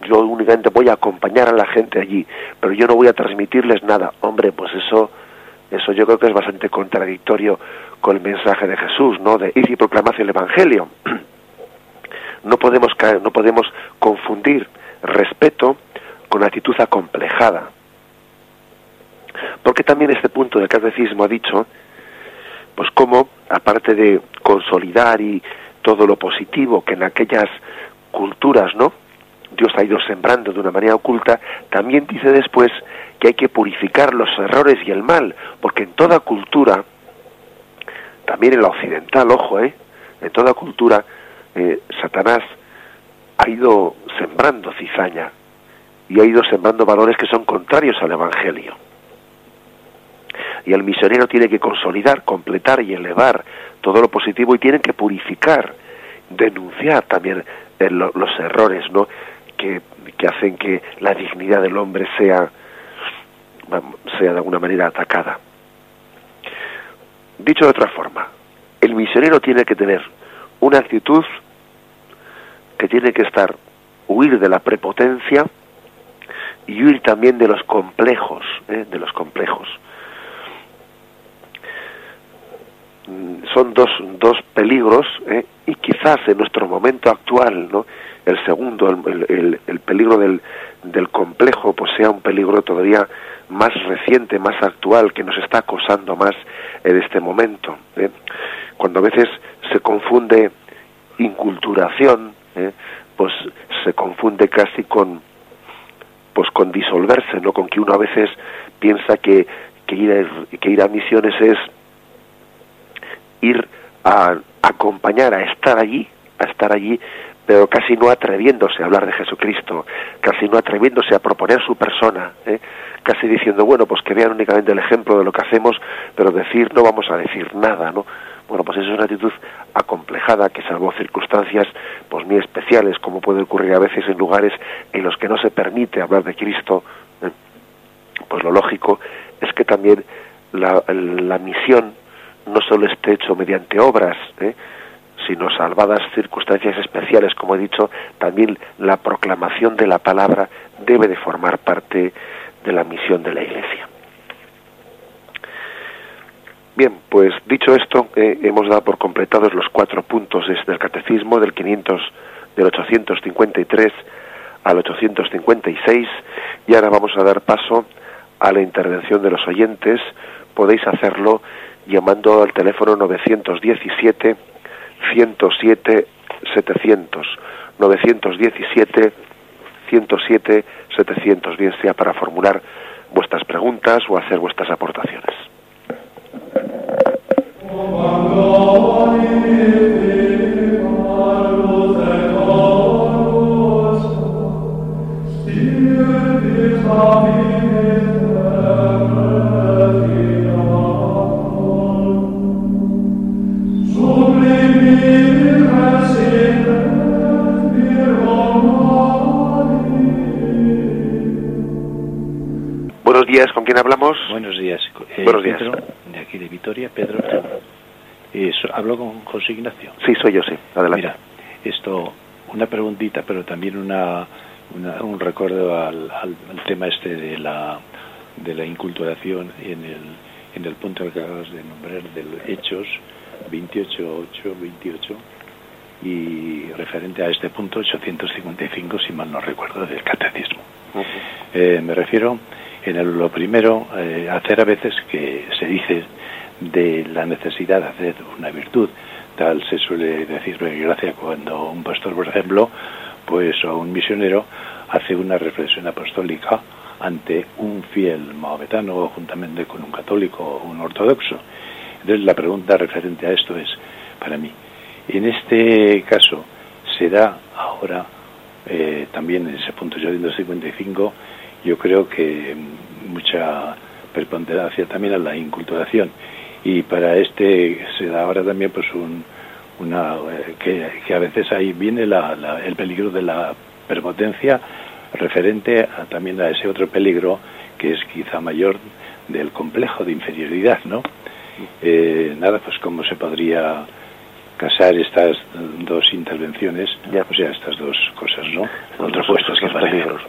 yo únicamente voy a acompañar a la gente allí, pero yo no voy a transmitirles nada. Hombre, pues eso, eso yo creo que es bastante contradictorio con el mensaje de Jesús, ¿no? De ir y proclamar el Evangelio. No podemos caer, no podemos confundir respeto con actitud acomplejada. Porque también este punto del catecismo ha dicho pues cómo, aparte de consolidar y todo lo positivo que en aquellas culturas, ¿no? Dios ha ido sembrando de una manera oculta, también dice después que hay que purificar los errores y el mal, porque en toda cultura, también en la occidental, ojo, ¿eh? En toda cultura, eh, Satanás ha ido sembrando cizaña y ha ido sembrando valores que son contrarios al Evangelio y el misionero tiene que consolidar, completar y elevar todo lo positivo y tiene que purificar, denunciar también eh, los errores, ¿no? Que, hacen que la dignidad del hombre sea, sea de alguna manera atacada. Dicho de otra forma, el misionero tiene que tener una actitud que tiene que estar, huir de la prepotencia y huir también de los complejos, ¿eh? de los complejos. mm, son dos, dos peligros ¿eh? y quizás en nuestro momento actual, ¿no? El segundo, el, el, peligro del, del complejo, pues sea un peligro todavía más reciente, más actual, que nos está acosando más en este momento. ¿eh? Cuando a veces se confunde inculturación, ¿eh? pues se confunde casi con pues con disolverse, ¿no? Con que uno a veces piensa que, que, ir, a, que ir a misiones es ir a acompañar, a estar allí, a estar allí, pero casi no atreviéndose a hablar de Jesucristo, casi no atreviéndose a proponer su persona, ¿eh? casi diciendo, bueno, pues que vean únicamente el ejemplo de lo que hacemos, pero decir no vamos a decir nada, ¿no? Bueno, pues eso es una actitud acomplejada que salvo circunstancias pues muy especiales, como puede ocurrir a veces en lugares en los que no se permite hablar de Cristo, ¿eh? pues lo lógico es que también la, misión no solo esté hecho mediante obras, ¿eh? Sino salvadas circunstancias especiales, como he dicho, también la proclamación de la palabra debe de formar parte de la misión de la Iglesia. Bien, pues dicho esto, eh, hemos dado por completados los cuatro puntos del catecismo del 500, del 853 al 856 y ahora vamos a dar paso a la intervención de los oyentes. Podéis hacerlo llamando al teléfono 917 107 700 917 107 700 bien sea para formular vuestras preguntas o hacer vuestras aportaciones. Días, ¿con quién hablamos? Buenos días. Eh, Buenos días. de aquí de Vitoria, Pedro. Eh, hablo con José Ignacio. Sí, soy yo, sí. Adelante. Mira, esto, una preguntita, pero también una, un recuerdo al, al, tema este de la, de la inculturación en el, en el punto que acabas de nombrar del Hechos 28, 8, 28 y referente a este punto 855, si mal no recuerdo, del catecismo. eh, me refiero en el, lo primero, eh, hacer a veces que se dice de la necesidad de hacer una virtud. Tal se suele decir, gracia, cuando un pastor, por ejemplo, pues o un misionero hace una reflexión apostólica ante un fiel maometano juntamente con un católico o un ortodoxo. Entonces la pregunta referente a esto es, para mí, en este caso se da ahora eh, también en ese punto 855, yo creo que mucha preponderancia también a la inculturación y para este se da ahora también pues un, una eh, que, que, a veces ahí viene la, la, el peligro de la perpotencia referente a, también a ese otro peligro que es quizá mayor del complejo de inferioridad, ¿no? Eh, nada, pues cómo se podría casar estas dos intervenciones, ya. o sea, estas dos cosas, ¿no? Contrapuestas que peligros.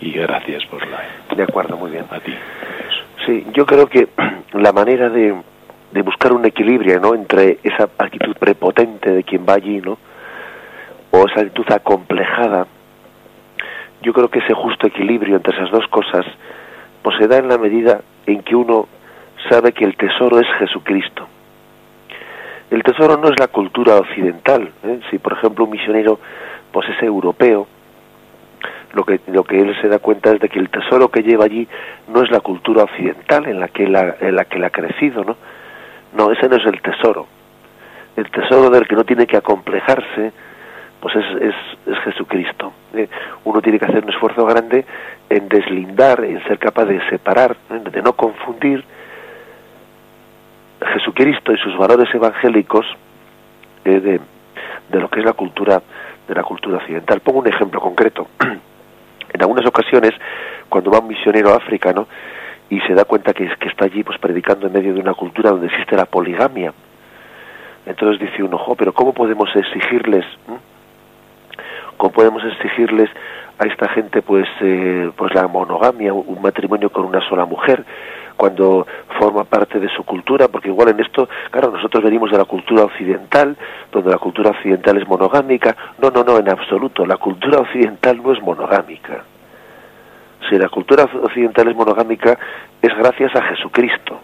Y gracias por la... De acuerdo, muy bien. A ti. Sí, yo creo que la manera de, de buscar un equilibrio, ¿no? Entre esa actitud prepotente de quien va allí, ¿no? O esa actitud acomplejada, yo creo que ese justo equilibrio entre esas dos cosas, pues se da en la medida en que uno sabe que el tesoro es Jesucristo. El tesoro no es la cultura occidental. ¿eh? Si, por ejemplo, un misionero pues es europeo, lo que, lo que él se da cuenta es de que el tesoro que lleva allí no es la cultura occidental en la que él ha, en la que él ha crecido, ¿no? No, ese no es el tesoro. El tesoro del que no tiene que acomplejarse, pues es, es, es Jesucristo. ¿eh? Uno tiene que hacer un esfuerzo grande en deslindar, en ser capaz de separar, de no confundir Jesucristo y sus valores evangélicos eh, de, de lo que es la cultura de la cultura occidental. Pongo un ejemplo concreto. en algunas ocasiones, cuando va un misionero africano y se da cuenta que, que está allí pues predicando en medio de una cultura donde existe la poligamia, entonces dice uno, ojo, pero ¿cómo podemos exigirles, cómo podemos exigirles a esta gente pues, eh, pues la monogamia, un matrimonio con una sola mujer? Cuando forma parte de su cultura, porque igual en esto, claro, nosotros venimos de la cultura occidental, donde la cultura occidental es monogámica. No, no, no, en absoluto. La cultura occidental no es monogámica. Si la cultura occidental es monogámica, es gracias a Jesucristo.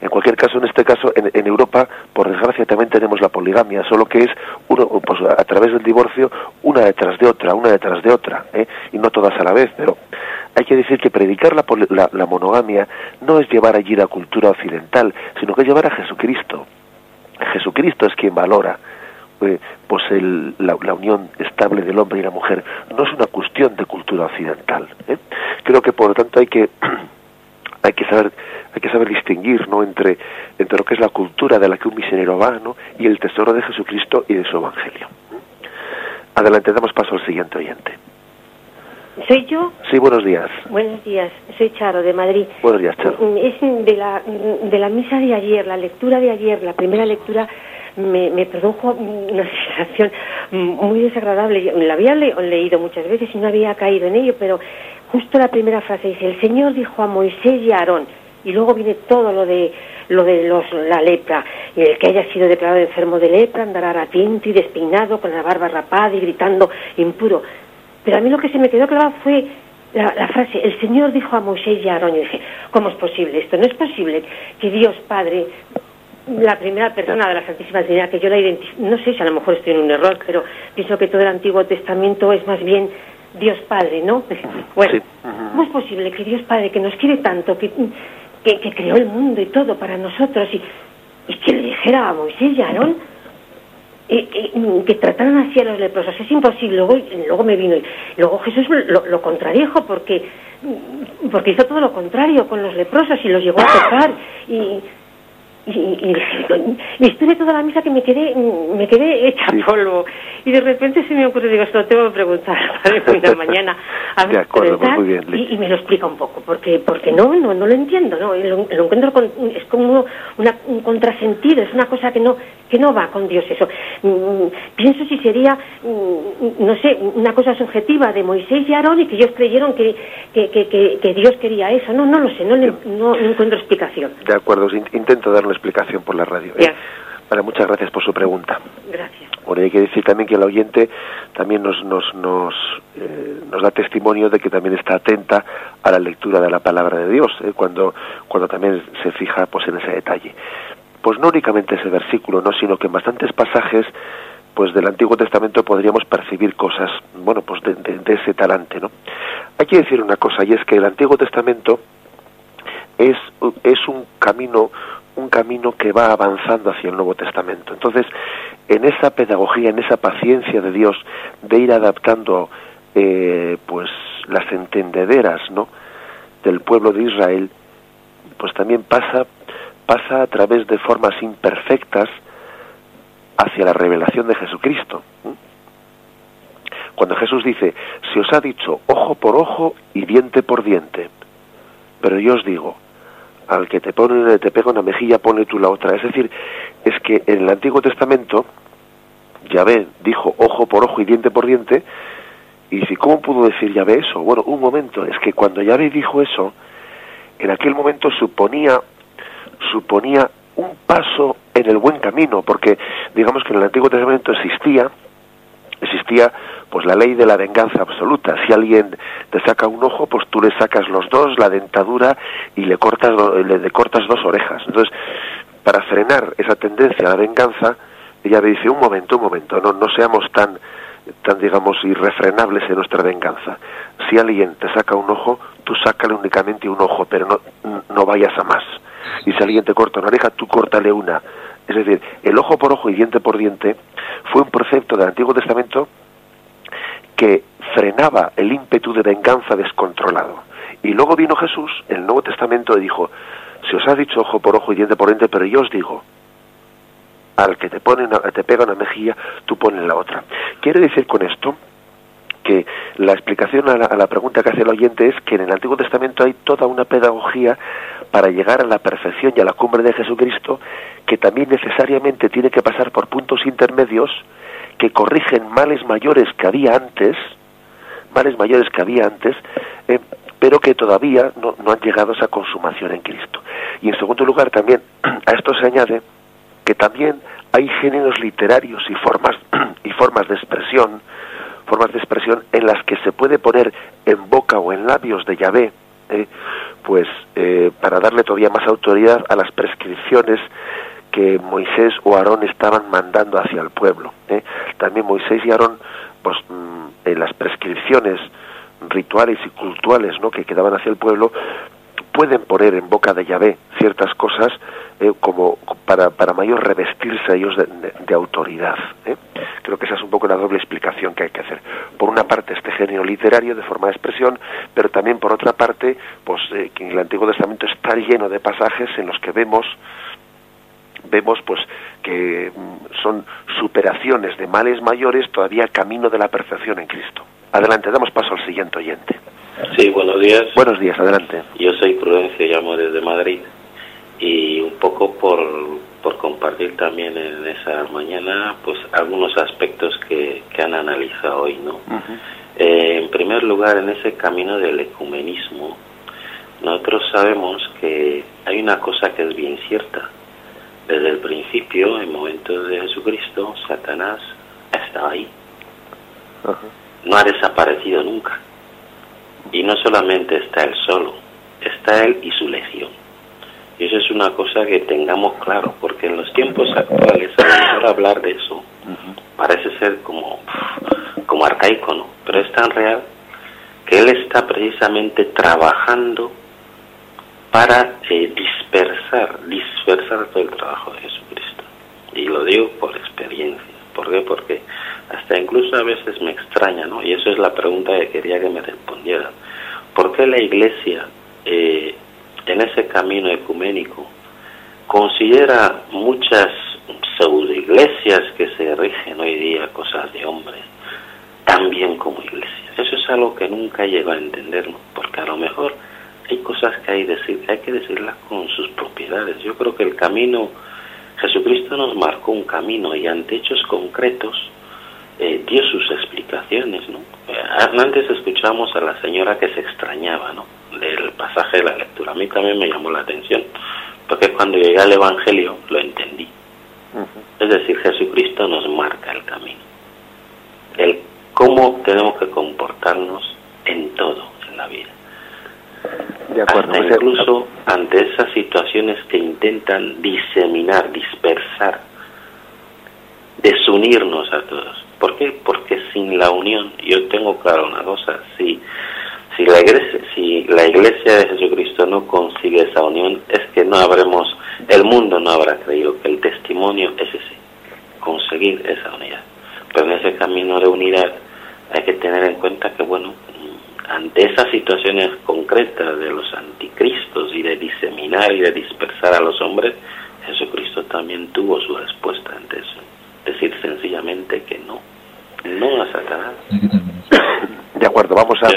En cualquier caso, en este caso, en, Europa, por desgracia, también tenemos la poligamia, solo que es uno, pues, a través del divorcio, una detrás de otra, una detrás de otra, ¿eh? y no todas a la vez. Pero hay que decir que predicar la, la, monogamia no es llevar allí la cultura occidental, sino que es llevar a Jesucristo. Jesucristo es quien valora eh, pues el, la, unión estable del hombre y la mujer no es una cuestión de cultura occidental. ¿eh? Creo que por lo tanto hay que hay que saber hay que saber distinguir no entre entre lo que es la cultura de la que un misionero va ¿no? y el tesoro de Jesucristo y de su evangelio adelante damos paso al siguiente oyente ¿Soy yo? Sí, buenos días. Buenos días, soy Charo de Madrid. Buenos días, Charo. Mm, es de la, de la misa de ayer, la lectura de ayer, la primera lectura me, me produjo una sensación muy desagradable. La había leído muchas veces y no había caído en ello, pero justo la primera frase dice, el Señor dijo a Moisés y a Aarón, y luego viene todo lo de lo de los, la lepra, y el que haya sido declarado enfermo de lepra andará ratiento y despeinado con la barba rapada y gritando impuro. Pero a mí lo que se me quedó claro fue la, frase, el Señor dijo a Moisés y a Aarón, y dije, ¿cómo es posible esto? No es posible que Dios Padre la primera persona de la Santísima Trinidad que yo la identifico, no sé si a lo mejor estoy en un error, pero pienso que todo el Antiguo Testamento es más bien Dios Padre, ¿no? Bueno, ¿cómo es posible que Dios Padre, que nos quiere tanto, que, que, creó el mundo y todo para nosotros, y, y que le dijera a Moisés y a Aarón que trataran así a los leprosos? Es imposible. Luego, luego me vino luego Jesús lo, lo contradijo porque porque hizo todo lo contrario con los leprosos y los llegó a tocar y y, y, estuve toda la misa que me quedé me quedé hecha polvo. Y de repente se me ocurre digo esto lo tengo que preguntar padre mañana. A ver, acuerdo, pues muy bien. Y, me lo explica un poco porque porque no no, no lo entiendo no lo, encuentro es como una, un contrasentido es una cosa que no que no va con Dios eso. Mm, pienso si sería mm, no sé una cosa subjetiva de Moisés y Aarón y que ellos creyeron que que, que, que, Dios quería eso. No no lo sé no, no, encuentro explicación. De acuerdo intento darle explicación por la radio. ¿eh? Vale, muchas gracias por su pregunta. Gracias. Bueno, hay que decir también que el oyente también nos, nos, nos, eh, nos da testimonio de que también está atenta a la lectura de la palabra de Dios, ¿eh? cuando, cuando también se fija pues, en ese detalle. Pues no únicamente ese versículo, no, sino que en bastantes pasajes pues del Antiguo Testamento podríamos percibir cosas, bueno, pues de, de ese talante, ¿no? Hay que decir una cosa, y es que el Antiguo Testamento es, es un camino un camino que va avanzando hacia el Nuevo Testamento. Entonces, en esa pedagogía, en esa paciencia de Dios de ir adaptando eh, pues las entendederas ¿no? del pueblo de Israel, pues también pasa, pasa a través de formas imperfectas hacia la revelación de Jesucristo. Cuando Jesús dice, se os ha dicho ojo por ojo y diente por diente, pero yo os digo, al que te pone te pega una mejilla pone tú la otra. Es decir es que en el Antiguo Testamento Yahvé dijo ojo por ojo y diente por diente y si cómo pudo decir Yahvé eso bueno un momento es que cuando Yahvé dijo eso en aquel momento suponía suponía un paso en el buen camino porque digamos que en el Antiguo Testamento existía existía pues la ley de la venganza absoluta. Si alguien te saca un ojo, pues tú le sacas los dos, la dentadura y le cortas le cortas dos orejas. Entonces, para frenar esa tendencia a la venganza, ella me dice, un momento, un momento, no, no seamos tan, tan, digamos, irrefrenables en nuestra venganza. Si alguien te saca un ojo, tú sácale únicamente un ojo, pero no, no vayas a más. Y si alguien te corta una oreja, tú córtale una. Es decir, el ojo por ojo y diente por diente fue un precepto del Antiguo Testamento que frenaba el ímpetu de venganza descontrolado. Y luego vino Jesús en el Nuevo Testamento y dijo, se os ha dicho ojo por ojo y diente por diente, pero yo os digo, al que te, pone te pega una mejilla, tú pones la otra. Quiere decir con esto que la explicación a la, a la, pregunta que hace el oyente es que en el Antiguo Testamento hay toda una pedagogía para llegar a la perfección y a la cumbre de Jesucristo que también necesariamente tiene que pasar por puntos intermedios que corrigen males mayores que había antes, males mayores que había antes, eh, pero que todavía no, no han llegado a esa consumación en Cristo. Y en segundo lugar también a esto se añade que también hay géneros literarios y formas y formas de expresión, formas de expresión en las que se puede poner en boca o en labios de Yahvé, ¿eh? pues eh, para darle todavía más autoridad a las prescripciones que Moisés o Aarón estaban mandando hacia el pueblo. ¿eh? También Moisés y Aarón, pues mm, en las prescripciones rituales y culturales ¿no? que quedaban hacia el pueblo, pueden poner en boca de Yahvé ciertas cosas eh, como para, para mayor revestirse ellos de, autoridad. ¿eh? Creo que esa es un poco la doble explicación que hay que hacer. Por una parte este género literario de forma de expresión, pero también por otra parte, pues eh, que en el Antiguo Testamento está lleno de pasajes en los que vemos vemos pues que mm, son superaciones de males mayores todavía camino de la perfección en Cristo. Adelante, damos paso al siguiente oyente. Sí, buenos días. Buenos días, adelante. Yo soy Prudencia, llamo desde Madrid y un poco por, por compartir también en esa mañana pues algunos aspectos que, que han analizado hoy, ¿no? Eh, en primer lugar, en ese camino del ecumenismo, nosotros sabemos que hay una cosa que es bien cierta. Desde el principio, en momentos de Jesucristo, Satanás estaba ahí. No ha desaparecido nunca. Y no solamente está él solo, está él y su legión. Y eso es una cosa que tengamos claro, porque en los tiempos actuales, a hablar de eso parece ser como, como arcaico, ¿no? Pero es tan real que Él está precisamente trabajando para eh, dispersar, dispersar todo el trabajo de Jesucristo. Y lo digo por experiencia. ¿Por qué? Porque hasta incluso a veces me extraña, ¿no? Y eso es la pregunta que quería que me respondieran. ¿Por qué la Iglesia eh, en ese camino ecuménico considera muchas pseudoiglesias que se rigen hoy día cosas de hombres también como iglesia. Eso es algo que nunca llegó a entenderlo, porque a lo mejor hay cosas que hay, decir, hay que decirlas con sus propiedades. Yo creo que el camino, Jesucristo nos marcó un camino y ante hechos concretos eh, dio sus explicaciones, ¿no? Eh, antes escuchamos a la señora que se extrañaba, ¿no? del pasaje de la lectura. A mí también me llamó la atención, porque cuando llegué al Evangelio lo entendí. Es decir, Jesucristo nos marca el camino. El cómo tenemos que comportarnos en todo en la vida. De acuerdo, Hasta incluso ante esas situaciones que intentan diseminar, dispersar, desunirnos a todos. ¿Por qué? Porque sin la unión, yo tengo claro una cosa, si si la iglesia, si la iglesia de Jesucristo no consigue esa unión, es que no habremos, el mundo no habrá creído que el testimonio es ese, conseguir esa unidad. Pero en ese camino de unidad hay que tener en cuenta que, bueno, ante esas situaciones concretas de los anticristos y de diseminar y de dispersar a los hombres, Jesucristo también tuvo su respuesta ante eso. Decir sencillamente que no, no a Satanás. De acuerdo, vamos a...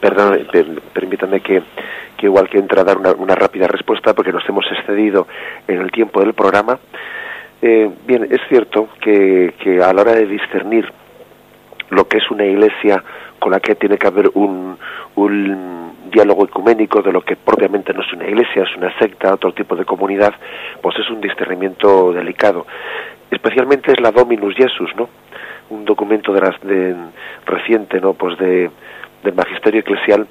Perdón, permítame que, que igual que entra a dar una, rápida respuesta porque nos hemos excedido en el tiempo del programa. Eh, bien, es cierto que, que a la hora de discernir lo que es una iglesia con la que tiene que haber un, un diálogo ecuménico de lo que propiamente no es una iglesia, es una secta, otro tipo de comunidad, pues es un discernimiento delicado. Especialmente es la Dominus Jesus, ¿no? un documento de, las, de reciente, ¿no? Pues de, del magisterio eclesial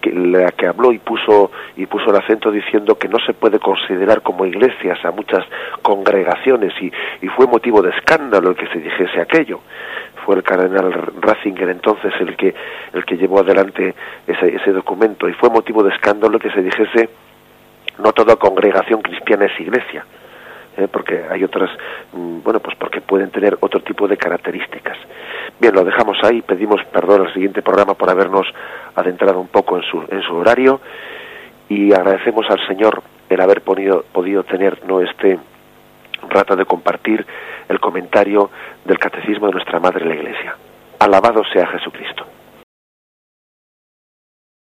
que, la que habló y puso y puso el acento diciendo que no se puede considerar como iglesias a muchas congregaciones y, y fue motivo de escándalo el que se dijese aquello fue el cardenal Ratzinger entonces el que el que llevó adelante ese, ese documento y fue motivo de escándalo que se dijese no toda congregación cristiana es iglesia ¿eh? porque hay otras, mm, bueno, pues porque pueden tener otro tipo de características. Bien, lo dejamos ahí, pedimos perdón al siguiente programa por habernos adentrado un poco en su, en su horario y agradecemos al Señor el haber podido, tener ¿no? este rato de compartir el comentario del catecismo de nuestra Madre la Iglesia. Alabado sea Jesucristo.